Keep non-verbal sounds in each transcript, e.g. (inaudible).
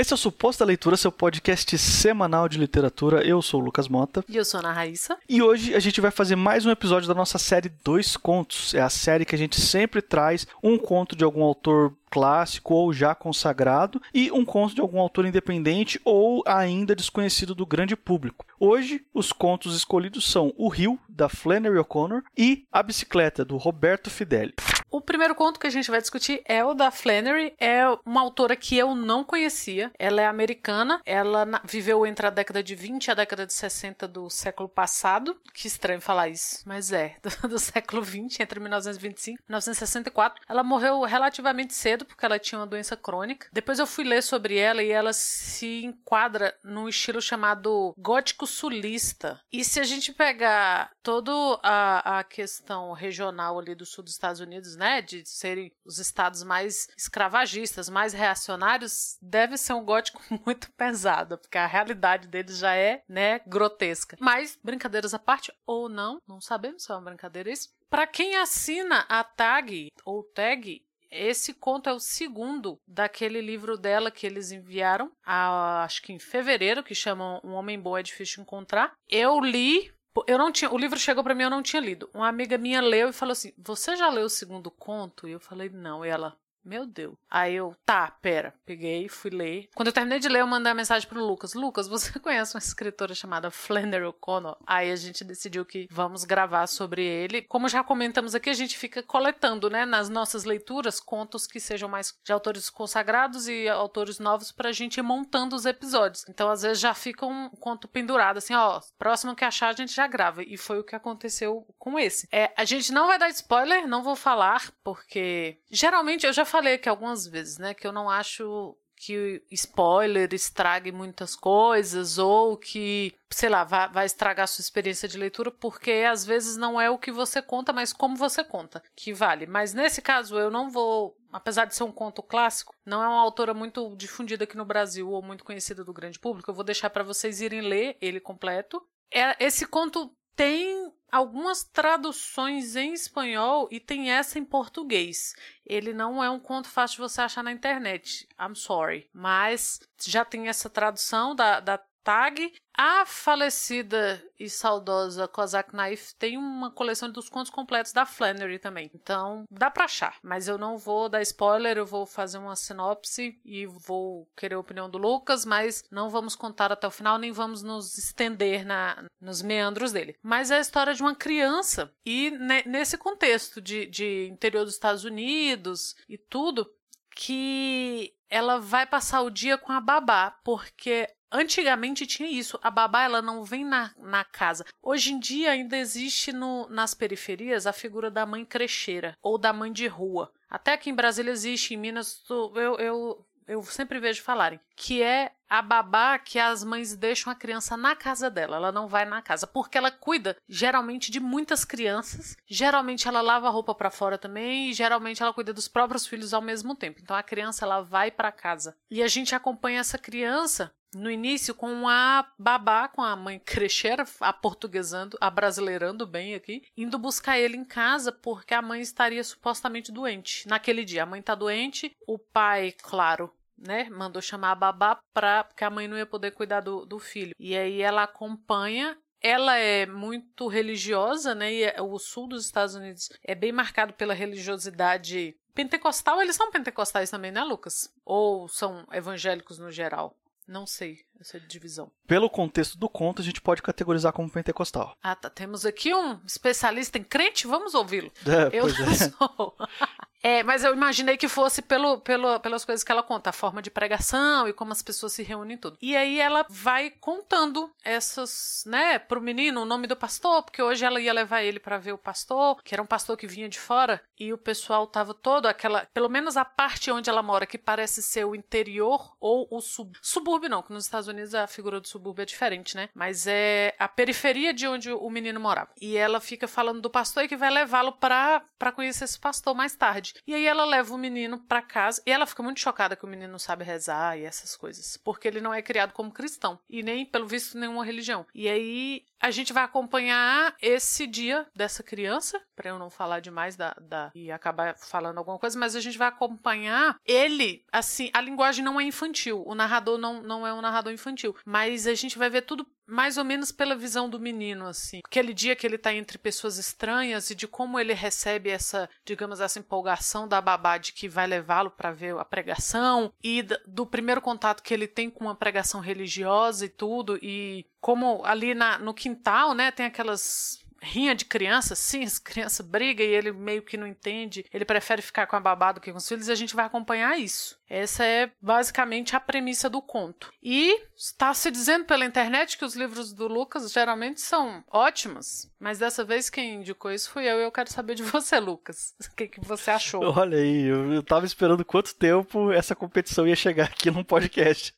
Esse é o Suposta Leitura, seu podcast semanal de literatura. Eu sou o Lucas Mota. E eu sou a Ana Raíssa. E hoje a gente vai fazer mais um episódio da nossa série Dois Contos. É a série que a gente sempre traz um conto de algum autor clássico ou já consagrado e um conto de algum autor independente ou ainda desconhecido do grande público. Hoje, os contos escolhidos são O Rio, da Flannery O'Connor, e A Bicicleta, do Roberto Fideli. O primeiro conto que a gente vai discutir é o da Flannery. É uma autora que eu não conhecia. Ela é americana. Ela viveu entre a década de 20 e a década de 60 do século passado. Que estranho falar isso, mas é. (laughs) Do, do século 20, entre 1925 e 1964. Ela morreu relativamente cedo porque ela tinha uma doença crônica. Depois eu fui ler sobre ela e ela se enquadra num estilo chamado gótico sulista. E se a gente pegar toda a, a questão regional ali do sul dos Estados Unidos, né, de serem os estados mais escravagistas, mais reacionários, deve ser um gótico (laughs) muito pesado, porque a realidade deles já é, né, grotesca. Mas, brincadeiras à parte, ou não, não sabemos se é uma brincadeira isso. Para quem assina a tag ou tag, esse conto é o segundo daquele livro dela que eles enviaram, a, acho que em fevereiro, que chama Um Homem Bom é Difícil Encontrar. Eu li eu não tinha, o livro chegou para mim, eu não tinha lido. Uma amiga minha leu e falou assim: "Você já leu o segundo conto?" E eu falei: "Não". E ela: meu Deus. Aí eu, tá, pera. Peguei, fui ler. Quando eu terminei de ler, eu mandei uma mensagem pro Lucas. Lucas, você (laughs) conhece uma escritora chamada Flannery O'Connor? Aí a gente decidiu que vamos gravar sobre ele. Como já comentamos aqui, a gente fica coletando, né, nas nossas leituras, contos que sejam mais de autores consagrados e autores novos pra gente ir montando os episódios. Então, às vezes, já fica um conto pendurado, assim, ó, próximo que achar, a gente já grava. E foi o que aconteceu com esse. É, a gente não vai dar spoiler, não vou falar, porque geralmente eu já falei aqui algumas vezes, né, que eu não acho que spoiler estrague muitas coisas ou que, sei lá, vai, vai, estragar a sua experiência de leitura, porque às vezes não é o que você conta, mas como você conta, que vale. Mas nesse caso eu não vou, apesar de ser um conto clássico, não é uma autora muito difundida aqui no Brasil ou muito conhecida do grande público, eu vou deixar para vocês irem ler ele completo. É, esse conto tem algumas traduções em espanhol e tem essa em português. Ele não é um conto fácil de você achar na internet. I'm sorry. Mas já tem essa tradução da, da tag. A falecida e saudosa Kozak Naif tem uma coleção dos contos completos da Flannery também. Então, dá pra achar. Mas eu não vou dar spoiler, eu vou fazer uma sinopse e vou querer a opinião do Lucas, mas não vamos contar até o final, nem vamos nos estender na, nos meandros dele. Mas é a história de uma criança e ne, nesse contexto de, de interior dos Estados Unidos e tudo, que ela vai passar o dia com a babá, porque Antigamente tinha isso, a babá ela não vem na, na casa. Hoje em dia ainda existe no, nas periferias a figura da mãe crecheira ou da mãe de rua. Até aqui em Brasília existe, em Minas eu, eu, eu sempre vejo falarem, que é a babá que as mães deixam a criança na casa dela, ela não vai na casa, porque ela cuida geralmente de muitas crianças, geralmente ela lava a roupa para fora também e geralmente ela cuida dos próprios filhos ao mesmo tempo. Então a criança ela vai para casa. E a gente acompanha essa criança no início com a babá, com a mãe (laughs) crecheira, a portuguesando, a brasileirando bem aqui, indo buscar ele em casa porque a mãe estaria supostamente doente. Naquele dia, a mãe tá doente, o pai, claro, né, mandou chamar a babá pra, porque a mãe não ia poder cuidar do, do filho. E aí ela acompanha ela é muito religiosa, né? E é, o sul dos Estados Unidos é bem marcado pela religiosidade pentecostal. Eles são pentecostais também, né, Lucas? Ou são evangélicos no geral? Não sei essa divisão. Pelo contexto do conto, a gente pode categorizar como pentecostal. Ah, tá. Temos aqui um especialista em crente, vamos ouvi-lo. É, eu não é. sou. (laughs) É, mas eu imaginei que fosse pelo, pelo, pelas coisas que ela conta, a forma de pregação e como as pessoas se reúnem e tudo. E aí ela vai contando essas, né, pro menino o nome do pastor, porque hoje ela ia levar ele para ver o pastor, que era um pastor que vinha de fora, e o pessoal tava todo aquela, pelo menos a parte onde ela mora, que parece ser o interior ou o sub, subúrbio não, que nos Estados Unidos a figura do subúrbio é diferente, né? Mas é a periferia de onde o menino morava. E ela fica falando do pastor e que vai levá-lo para conhecer esse pastor mais tarde. E aí ela leva o menino para casa e ela fica muito chocada que o menino não sabe rezar e essas coisas, porque ele não é criado como cristão e nem pelo visto nenhuma religião. E aí a gente vai acompanhar esse dia dessa criança, para eu não falar demais da, da e acabar falando alguma coisa, mas a gente vai acompanhar ele, assim, a linguagem não é infantil, o narrador não, não é um narrador infantil, mas a gente vai ver tudo mais ou menos pela visão do menino, assim. Aquele dia que ele tá entre pessoas estranhas e de como ele recebe essa, digamos, essa empolgação da babá de que vai levá-lo para ver a pregação e do primeiro contato que ele tem com uma pregação religiosa e tudo e como ali na, no quintal, né, tem aquelas rinha de criança, sim, (laughs) as crianças brigam e ele meio que não entende, ele prefere ficar com a babá do que com os filhos, e a gente vai acompanhar isso. Essa é basicamente a premissa do conto. E está se dizendo pela internet que os livros do Lucas geralmente são ótimos, mas dessa vez quem indicou isso fui eu e eu quero saber de (laughs) você, Lucas. O que, que você achou? (laughs) Olha aí, eu, eu tava esperando quanto tempo essa competição ia chegar aqui no podcast.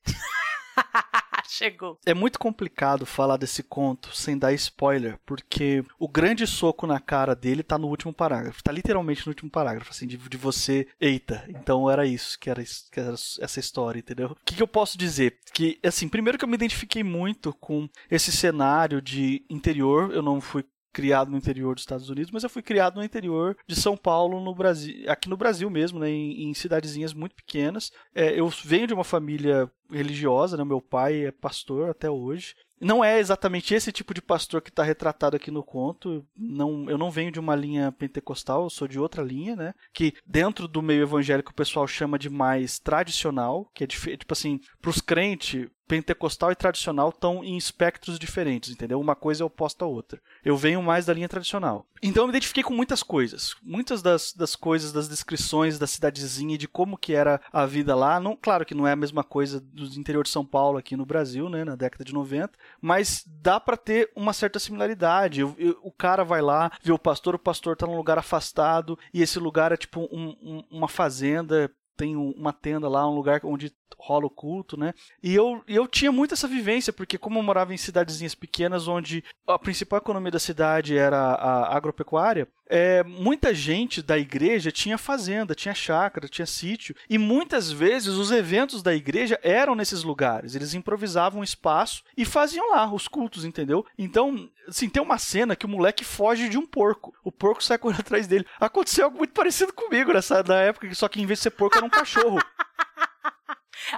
(laughs) Chegou. É muito complicado falar desse conto sem dar spoiler, porque o grande soco na cara dele tá no último parágrafo. Tá literalmente no último parágrafo, assim, de, de você. Eita, então era isso que era, que era essa história, entendeu? O que, que eu posso dizer? Que, assim, primeiro que eu me identifiquei muito com esse cenário de interior, eu não fui criado no interior dos Estados Unidos, mas eu fui criado no interior de São Paulo, no Brasil, aqui no Brasil mesmo, né, em, em cidadezinhas muito pequenas. É, eu venho de uma família religiosa, né, meu pai é pastor até hoje. Não é exatamente esse tipo de pastor que está retratado aqui no conto. Não, eu não venho de uma linha pentecostal, eu sou de outra linha, né? Que dentro do meio evangélico o pessoal chama de mais tradicional, que é tipo assim, para os crentes, pentecostal e tradicional estão em espectros diferentes, entendeu? Uma coisa é oposta à outra. Eu venho mais da linha tradicional. Então eu me identifiquei com muitas coisas. Muitas das, das coisas, das descrições da cidadezinha de como que era a vida lá. Não, claro que não é a mesma coisa do interior de São Paulo aqui no Brasil, né, na década de 90, mas dá para ter uma certa similaridade. Eu, eu, o cara vai lá, vê o pastor, o pastor tá num lugar afastado e esse lugar é tipo um, um, uma fazenda tem uma tenda lá, um lugar onde rola o culto, né? E eu, eu tinha muito essa vivência, porque como eu morava em cidadezinhas pequenas, onde a principal economia da cidade era a agropecuária, é, muita gente da igreja tinha fazenda, tinha chácara, tinha sítio, e muitas vezes os eventos da igreja eram nesses lugares. Eles improvisavam um espaço e faziam lá os cultos, entendeu? Então, assim, tem uma cena que o moleque foge de um porco. O porco sai correndo atrás dele. Aconteceu algo muito parecido comigo nessa na época, só que em vez de ser porco era um cachorro. (laughs)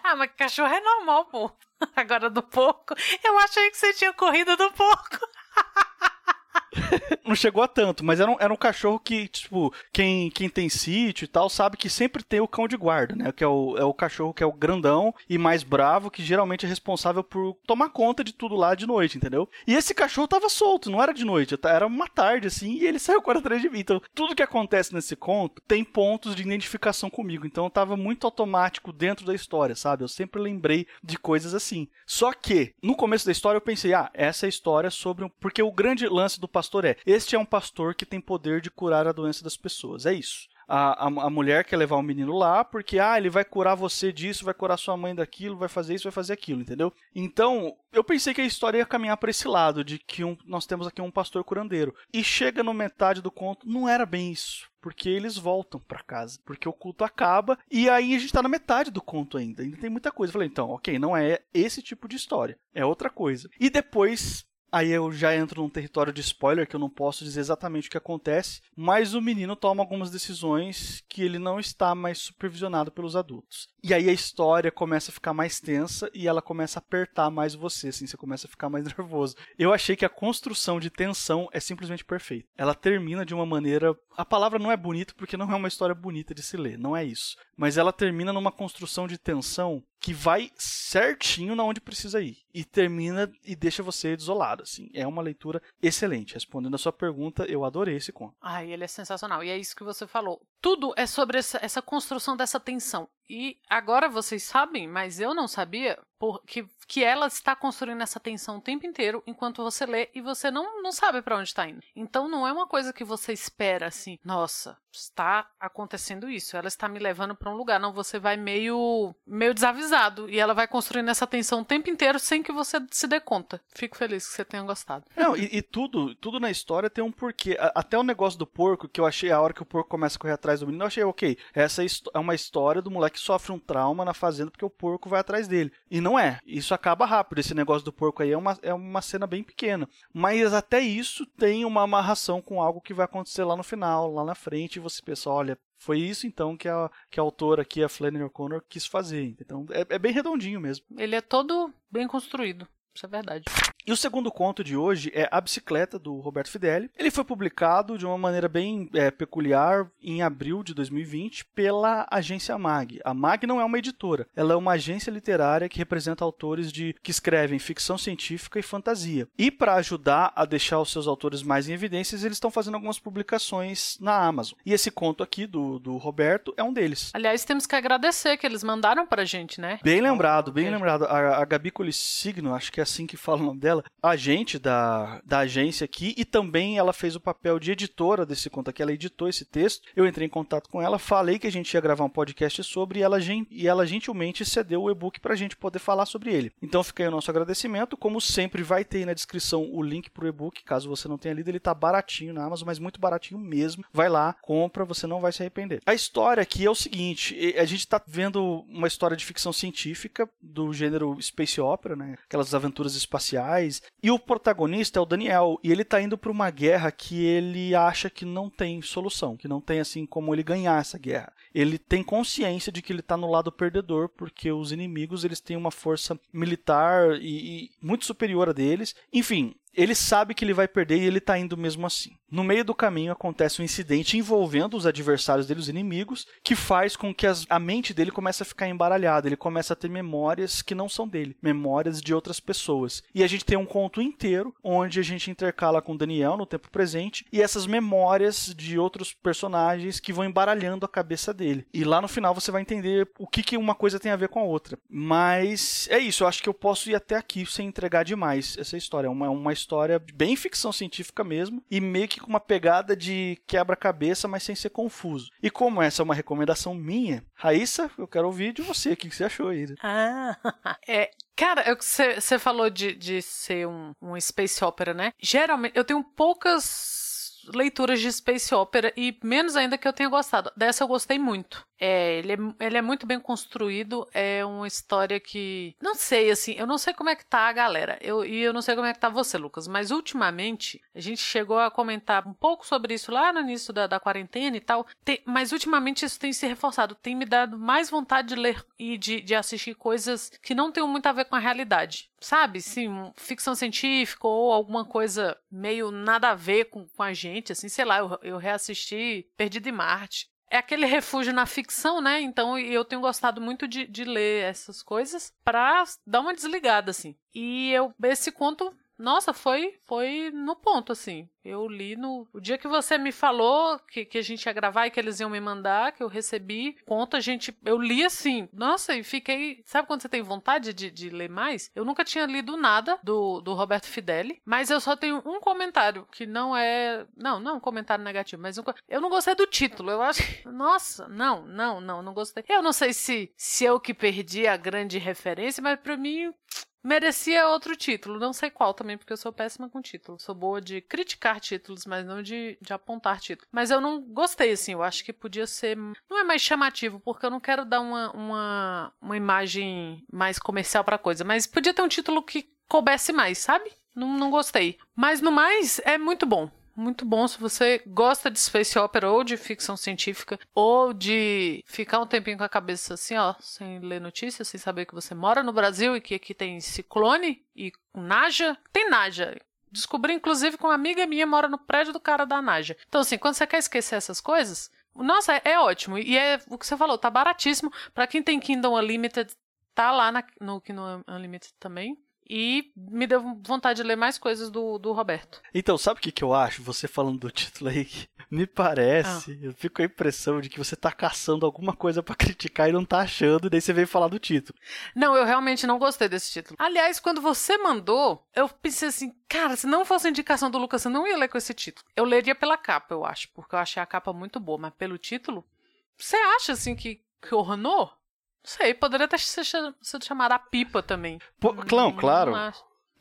Ah, mas cachorro é normal, pô. (laughs) Agora do porco. Eu achei que você tinha corrido do porco. (laughs) não chegou a tanto, mas era um, era um cachorro que, tipo, quem, quem tem sítio e tal sabe que sempre tem o cão de guarda, né? Que é o, é o cachorro que é o grandão e mais bravo, que geralmente é responsável por tomar conta de tudo lá de noite, entendeu? E esse cachorro tava solto, não era de noite, era uma tarde, assim, e ele (laughs) saiu correndo atrás de mim. Então, tudo que acontece nesse conto tem pontos de identificação comigo. Então, tava muito automático dentro da história, sabe? Eu sempre lembrei de coisas assim. Só que, no começo da história, eu pensei, ah, essa é a história sobre. Um... Porque o grande lance do pastor é: este é um pastor que tem poder de curar a doença das pessoas. É isso. A, a, a, mulher quer levar o menino lá porque, ah, ele vai curar você disso, vai curar sua mãe daquilo, vai fazer isso, vai fazer aquilo, entendeu? Então, eu pensei que a história ia caminhar para esse lado, de que um, nós temos aqui um pastor curandeiro. E chega no metade do conto, não era bem isso. Porque eles voltam para casa. Porque o culto acaba. E aí a gente tá na metade do conto ainda. Ainda tem muita coisa. Eu falei, então, ok, não é esse tipo de história. É outra coisa. E depois Aí eu já entro num território de spoiler que eu não posso dizer exatamente o que acontece, mas o menino toma algumas decisões que ele não está mais supervisionado pelos adultos. E aí a história começa a ficar mais tensa e ela começa a apertar mais você, assim, você começa a ficar mais (laughs) nervoso. Eu achei que a construção de tensão é simplesmente perfeita. Ela termina de uma maneira, a palavra não é bonita porque não é uma história bonita de se ler, não é isso, mas ela termina numa construção de tensão que vai certinho na onde precisa ir e termina e deixa você desolado, assim. É uma leitura excelente. Respondendo a sua pergunta, eu adorei esse conto. Ai, ele é sensacional. E é isso que você falou. Tudo é sobre essa, essa construção dessa tensão. E agora vocês sabem, mas eu não sabia, porque que ela está construindo essa tensão o tempo inteiro enquanto você lê e você não, não sabe para onde está indo. Então não é uma coisa que você espera assim, nossa, está acontecendo isso, ela está me levando para um lugar. Não, você vai meio meio desavisado e ela vai construindo essa tensão o tempo inteiro sem que você se dê conta. Fico feliz que você tenha gostado. Não, e, e tudo, tudo na história tem um porquê. Até o negócio do porco, que eu achei a hora que o porco começa a correr atrás do menino, eu achei, ok, essa é uma história do moleque sofre um trauma na fazenda porque o porco vai atrás dele. E não é. Isso acaba rápido. Esse negócio do porco aí é uma, é uma cena bem pequena. Mas até isso tem uma amarração com algo que vai acontecer lá no final, lá na frente, e você pensa, olha, foi isso então que a, que a autora aqui, a Flannery O'Connor, quis fazer. Então é, é bem redondinho mesmo. Ele é todo bem construído. Isso é verdade. E o segundo conto de hoje é A Bicicleta, do Roberto Fideli. Ele foi publicado de uma maneira bem é, peculiar em abril de 2020 pela agência MAG. A MAG não é uma editora, ela é uma agência literária que representa autores de que escrevem ficção científica e fantasia. E para ajudar a deixar os seus autores mais em evidências, eles estão fazendo algumas publicações na Amazon. E esse conto aqui do, do Roberto é um deles. Aliás, temos que agradecer que eles mandaram pra gente, né? Bem lembrado, bem lembrado. A, a Gabi Colissigno, acho que é assim que fala o nome dela, dela, agente da, da agência aqui, e também ela fez o papel de editora desse conto aqui, ela editou esse texto. Eu entrei em contato com ela, falei que a gente ia gravar um podcast sobre, e ela, e ela gentilmente cedeu o e-book para a gente poder falar sobre ele. Então fica aí o nosso agradecimento. Como sempre, vai ter aí na descrição o link para o e-book, caso você não tenha lido, ele tá baratinho na Amazon, mas muito baratinho mesmo. Vai lá, compra, você não vai se arrepender. A história aqui é o seguinte: a gente está vendo uma história de ficção científica do gênero space opera, né? Aquelas aventuras espaciais e o protagonista é o Daniel, e ele tá indo para uma guerra que ele acha que não tem solução, que não tem assim como ele ganhar essa guerra. Ele tem consciência de que ele tá no lado perdedor, porque os inimigos eles têm uma força militar e, e muito superior a deles. Enfim, ele sabe que ele vai perder e ele está indo mesmo assim. No meio do caminho acontece um incidente envolvendo os adversários dele, os inimigos, que faz com que as, a mente dele comece a ficar embaralhada. Ele começa a ter memórias que não são dele, memórias de outras pessoas. E a gente tem um conto inteiro onde a gente intercala com Daniel no tempo presente e essas memórias de outros personagens que vão embaralhando a cabeça dele. E lá no final você vai entender o que, que uma coisa tem a ver com a outra. Mas é isso, eu acho que eu posso ir até aqui sem entregar demais essa história. É uma, uma história bem ficção científica mesmo e meio que com uma pegada de quebra-cabeça, mas sem ser confuso. E como essa é uma recomendação minha, Raíssa, eu quero ouvir de você, o que, que você achou aí? Ah, (laughs) é, Cara, você falou de, de ser um, um space opera, né? Geralmente, eu tenho poucas leituras de space opera e menos ainda que eu tenha gostado. Dessa eu gostei muito. É, ele, é, ele é muito bem construído, é uma história que. Não sei, assim, eu não sei como é que tá a galera. Eu, e eu não sei como é que tá você, Lucas, mas ultimamente a gente chegou a comentar um pouco sobre isso lá no início da, da quarentena e tal. Tem, mas ultimamente isso tem se reforçado, tem me dado mais vontade de ler e de, de assistir coisas que não tem muito a ver com a realidade. Sabe, sim, ficção científica ou alguma coisa meio nada a ver com, com a gente, assim, sei lá, eu, eu reassisti Perdido em Marte é aquele refúgio na ficção, né? Então eu tenho gostado muito de, de ler essas coisas para dar uma desligada, assim. E eu, esse conto, nossa, foi, foi no ponto, assim. Eu li no. O dia que você me falou que, que a gente ia gravar e que eles iam me mandar, que eu recebi, conta, a gente. Eu li assim. Nossa, e fiquei. Sabe quando você tem vontade de, de ler mais? Eu nunca tinha lido nada do, do Roberto Fideli, mas eu só tenho um comentário que não é. Não, não é um comentário negativo, mas um... eu não gostei do título. Eu acho. Nossa, não, não, não, não gostei. Eu não sei se, se eu que perdi a grande referência, mas para mim merecia outro título. Não sei qual também, porque eu sou péssima com título. Sou boa de criticar títulos, mas não de, de apontar títulos. Mas eu não gostei, assim. Eu acho que podia ser. Não é mais chamativo, porque eu não quero dar uma, uma, uma imagem mais comercial pra coisa. Mas podia ter um título que coubesse mais, sabe? Não, não gostei. Mas no mais, é muito bom muito bom se você gosta de space opera ou de ficção científica ou de ficar um tempinho com a cabeça assim, ó, sem ler notícias, sem saber que você mora no Brasil e que aqui tem ciclone e Naja. Tem Naja. Descobri, inclusive, que uma amiga minha mora no prédio do cara da Naja. Então, assim, quando você quer esquecer essas coisas, nossa, é, é ótimo. E é o que você falou, tá baratíssimo. Para quem tem Kingdom Unlimited, tá lá na, no Kingdom Unlimited também. E me deu vontade de ler mais coisas do, do Roberto. Então, sabe o que, que eu acho? Você falando do título aí, (laughs) me parece, ah. eu fico com a impressão de que você tá caçando alguma coisa para (laughs) criticar e não tá achando, e daí você veio falar do título. Não, eu realmente não gostei desse título. Aliás, quando você mandou, eu pensei assim, cara, se não fosse indicação do Lucas, eu não ia ler com esse título. Eu leria pela capa, eu acho, porque eu achei a capa muito boa, mas pelo título, você acha assim que, que ornou? Sei, poderia até ser, ser chamada a pipa também. Pô, não, claro. Não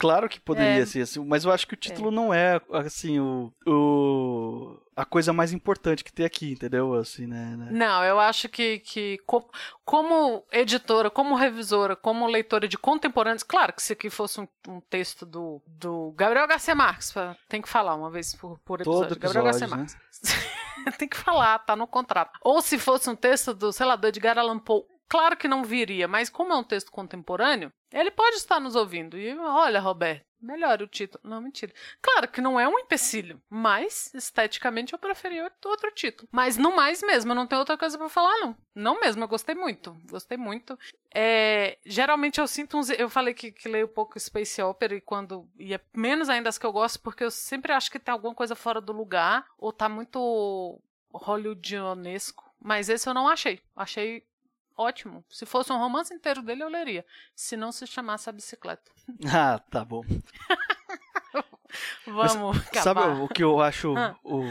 claro que poderia é. ser assim, mas eu acho que o título é. não é assim o, o a coisa mais importante que tem aqui, entendeu? Assim, né? né? Não, eu acho que, que como, como editora, como revisora, como leitora de contemporâneos, claro que se aqui fosse um, um texto do, do Gabriel Garcia Marques, tem que falar uma vez por, por episódio. Todo episódio Gabriel Garcia né? Marques. (laughs) tem que falar, tá no contrato. Ou se fosse um texto do, sei lá, do Edgar Allan Poe, claro que não viria, mas como é um texto contemporâneo, ele pode estar nos ouvindo. E olha, Roberto, melhore o título. Não, mentira. Claro que não é um empecilho, mas esteticamente eu preferi outro título. Mas no mais mesmo, eu não tenho outra coisa para falar, não. Não mesmo, eu gostei muito. Gostei muito. É, geralmente eu sinto uns. Eu falei que, que leio pouco Space Opera e quando. E é menos ainda as que eu gosto, porque eu sempre acho que tem alguma coisa fora do lugar, ou tá muito hollywoodionesco. Mas esse eu não achei. Achei ótimo. Se fosse um romance inteiro dele, eu leria. Se não se chamasse a bicicleta. (laughs) Ah, tá bom. (laughs) Vamos Mas, Sabe o que eu acho. Ah. O,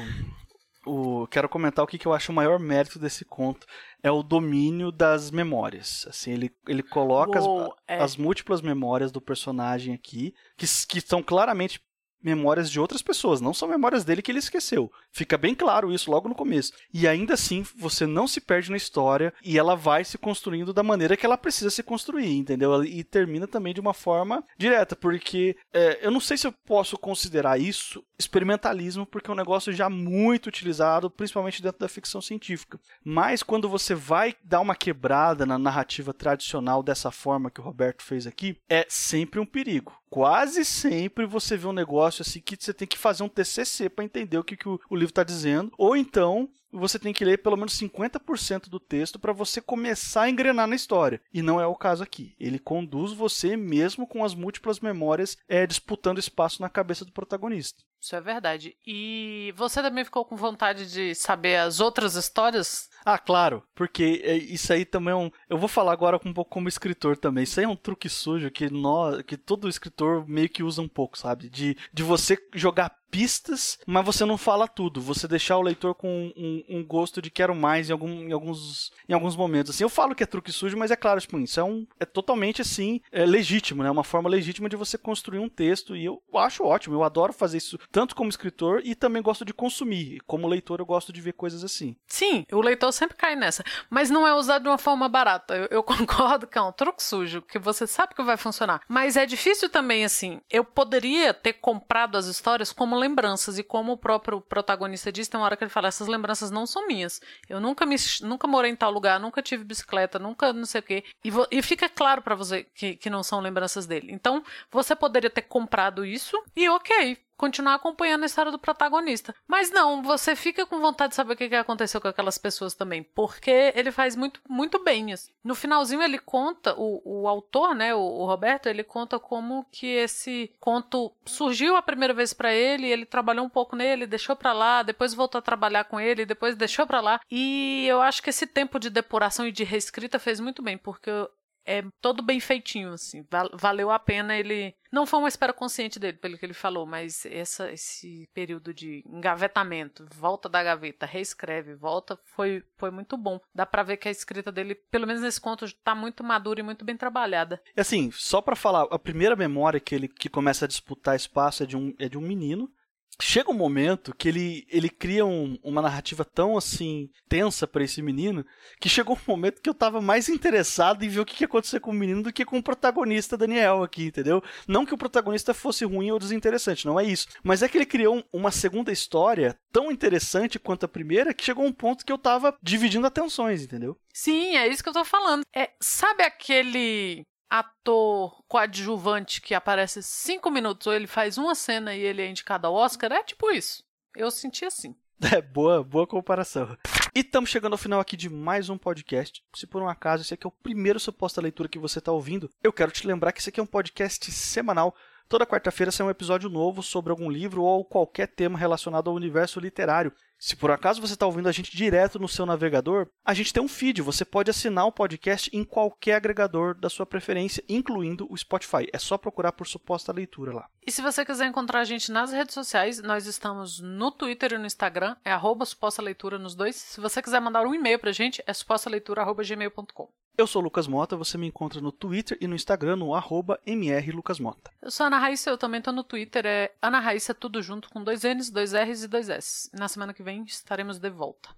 o, quero comentar o que, que eu acho o maior mérito desse conto. É o domínio das memórias. Assim, ele, ele coloca as- Uou, é. as, múltiplas memórias do personagem aqui, que, que são claramente memórias de outras pessoas, não são memórias dele que ele esqueceu. Fica bem claro isso logo no começo. E ainda assim, você não se perde na história e ela vai se construindo da maneira que ela precisa se construir, entendeu? E termina também de uma forma direta, porque é, eu não sei se eu posso considerar isso experimentalismo, porque é um negócio já muito utilizado, principalmente dentro da ficção científica. Mas quando você vai dar uma quebrada na narrativa tradicional dessa forma que o Roberto fez aqui, é sempre um perigo. Quase sempre você vê um negócio assim que você tem que fazer um TCC para entender o que, que o, o livro está dizendo, ou então você tem que ler pelo menos 50% do texto para você começar a engrenar na história. E não é o caso aqui. Ele conduz você mesmo com as múltiplas memórias é, disputando espaço na cabeça do protagonista. Isso é verdade. E você também ficou com vontade de saber as outras histórias? Ah, claro, porque é, isso aí também é um. Eu vou falar agora um pouco como escritor também. Isso aí é um truque sujo que, nós, que todo escritor meio que usa um pouco, sabe? De, de você jogar pistas, mas você não fala tudo. Você deixar o leitor com um, um gosto de quero mais em, algum, em, alguns, em alguns momentos. Assim, eu falo que é truque sujo, mas é claro, tipo, isso é, um, é totalmente assim, é legítimo, né? Uma forma legítima de você construir um texto. E eu acho ótimo, eu adoro fazer isso, tanto como escritor e também gosto de consumir. Como leitor, eu gosto de ver coisas assim. Sim, o leitor sempre cai nessa. Mas não é usado de uma forma barata. Eu, eu (laughs) concordo que é um truque sujo, que você sabe que vai funcionar. Mas é difícil também, assim. Eu poderia ter comprado as histórias como lembranças. E como o próprio protagonista diz, tem uma hora que ele fala: essas lembranças não são minhas. Eu nunca me nunca morei em tal lugar, nunca tive bicicleta, nunca não sei o quê. E, e fica claro pra você que, que não são lembranças dele. Então, você poderia ter comprado isso e ok. Continuar acompanhando a história do protagonista. Mas não, você fica com vontade de saber o que aconteceu com aquelas pessoas também. Porque ele faz muito, muito bem. assim. No finalzinho, ele conta, o, o autor, né, o, o Roberto, ele conta como que esse conto surgiu a primeira vez pra ele, ele trabalhou um pouco nele, deixou pra lá, depois voltou a trabalhar com ele, depois deixou pra lá. E eu acho que esse tempo de depuração e de reescrita fez muito bem, porque é todo bem feitinho, assim. Val- valeu a pena ele. Não foi uma espera consciente dele, pelo que ele falou, mas essa, esse período de engavetamento, volta da gaveta, reescreve, volta, foi, foi muito bom. Dá pra ver que a escrita dele, pelo menos nesse conto, tá muito madura e muito bem trabalhada. E assim, só pra falar, a primeira memória que ele que começa a disputar espaço é de um, é de um menino. Chega um momento que ele, ele cria um- uma narrativa tão assim tensa pra esse menino que chegou um momento que eu tava mais interessado em ver o que, ia acontecer com o menino do que com o protagonista Daniel aqui, entendeu? Não que o protagonista fosse ruim ou desinteressante, não é isso. Mas é que ele criou um- uma segunda história tão interessante quanto a primeira que chegou um ponto que eu tava dividindo atenções, entendeu? Sim, é isso que eu tô falando. É, sabe aquele ator coadjuvante que aparece cinco minutos ou ele faz uma cena e ele é indicado ao Oscar? É tipo isso. Eu senti assim. (laughs) É, boa, boa comparação. E estamos chegando ao final aqui de mais um podcast. Se por um acaso esse aqui é o primeiro suposta leitura que você está ouvindo, eu quero te lembrar que esse aqui é um podcast semanal. Toda quarta-feira sai um episódio novo sobre algum livro ou qualquer tema relacionado ao universo literário. Se por acaso você está ouvindo a gente direto no seu navegador, a gente tem um feed. Você pode assinar o podcast em qualquer agregador da sua preferência, incluindo o Spotify. É só procurar por suposta leitura lá. E se você quiser encontrar a gente nas redes sociais, nós estamos no Twitter e no Instagram, é arroba suposta leitura nos dois. Se você quiser mandar um e-mail pra gente, é supostaleitura.gmail.com. Eu sou Lucas Mota, você me encontra no Twitter e no Instagram no arroba mrlucasmota. Eu sou a Ana Raíssa, eu também tô no Twitter, é Ana Raíssa tudo junto com dois N's, dois R's e dois S. Na semana que vem estaremos de volta.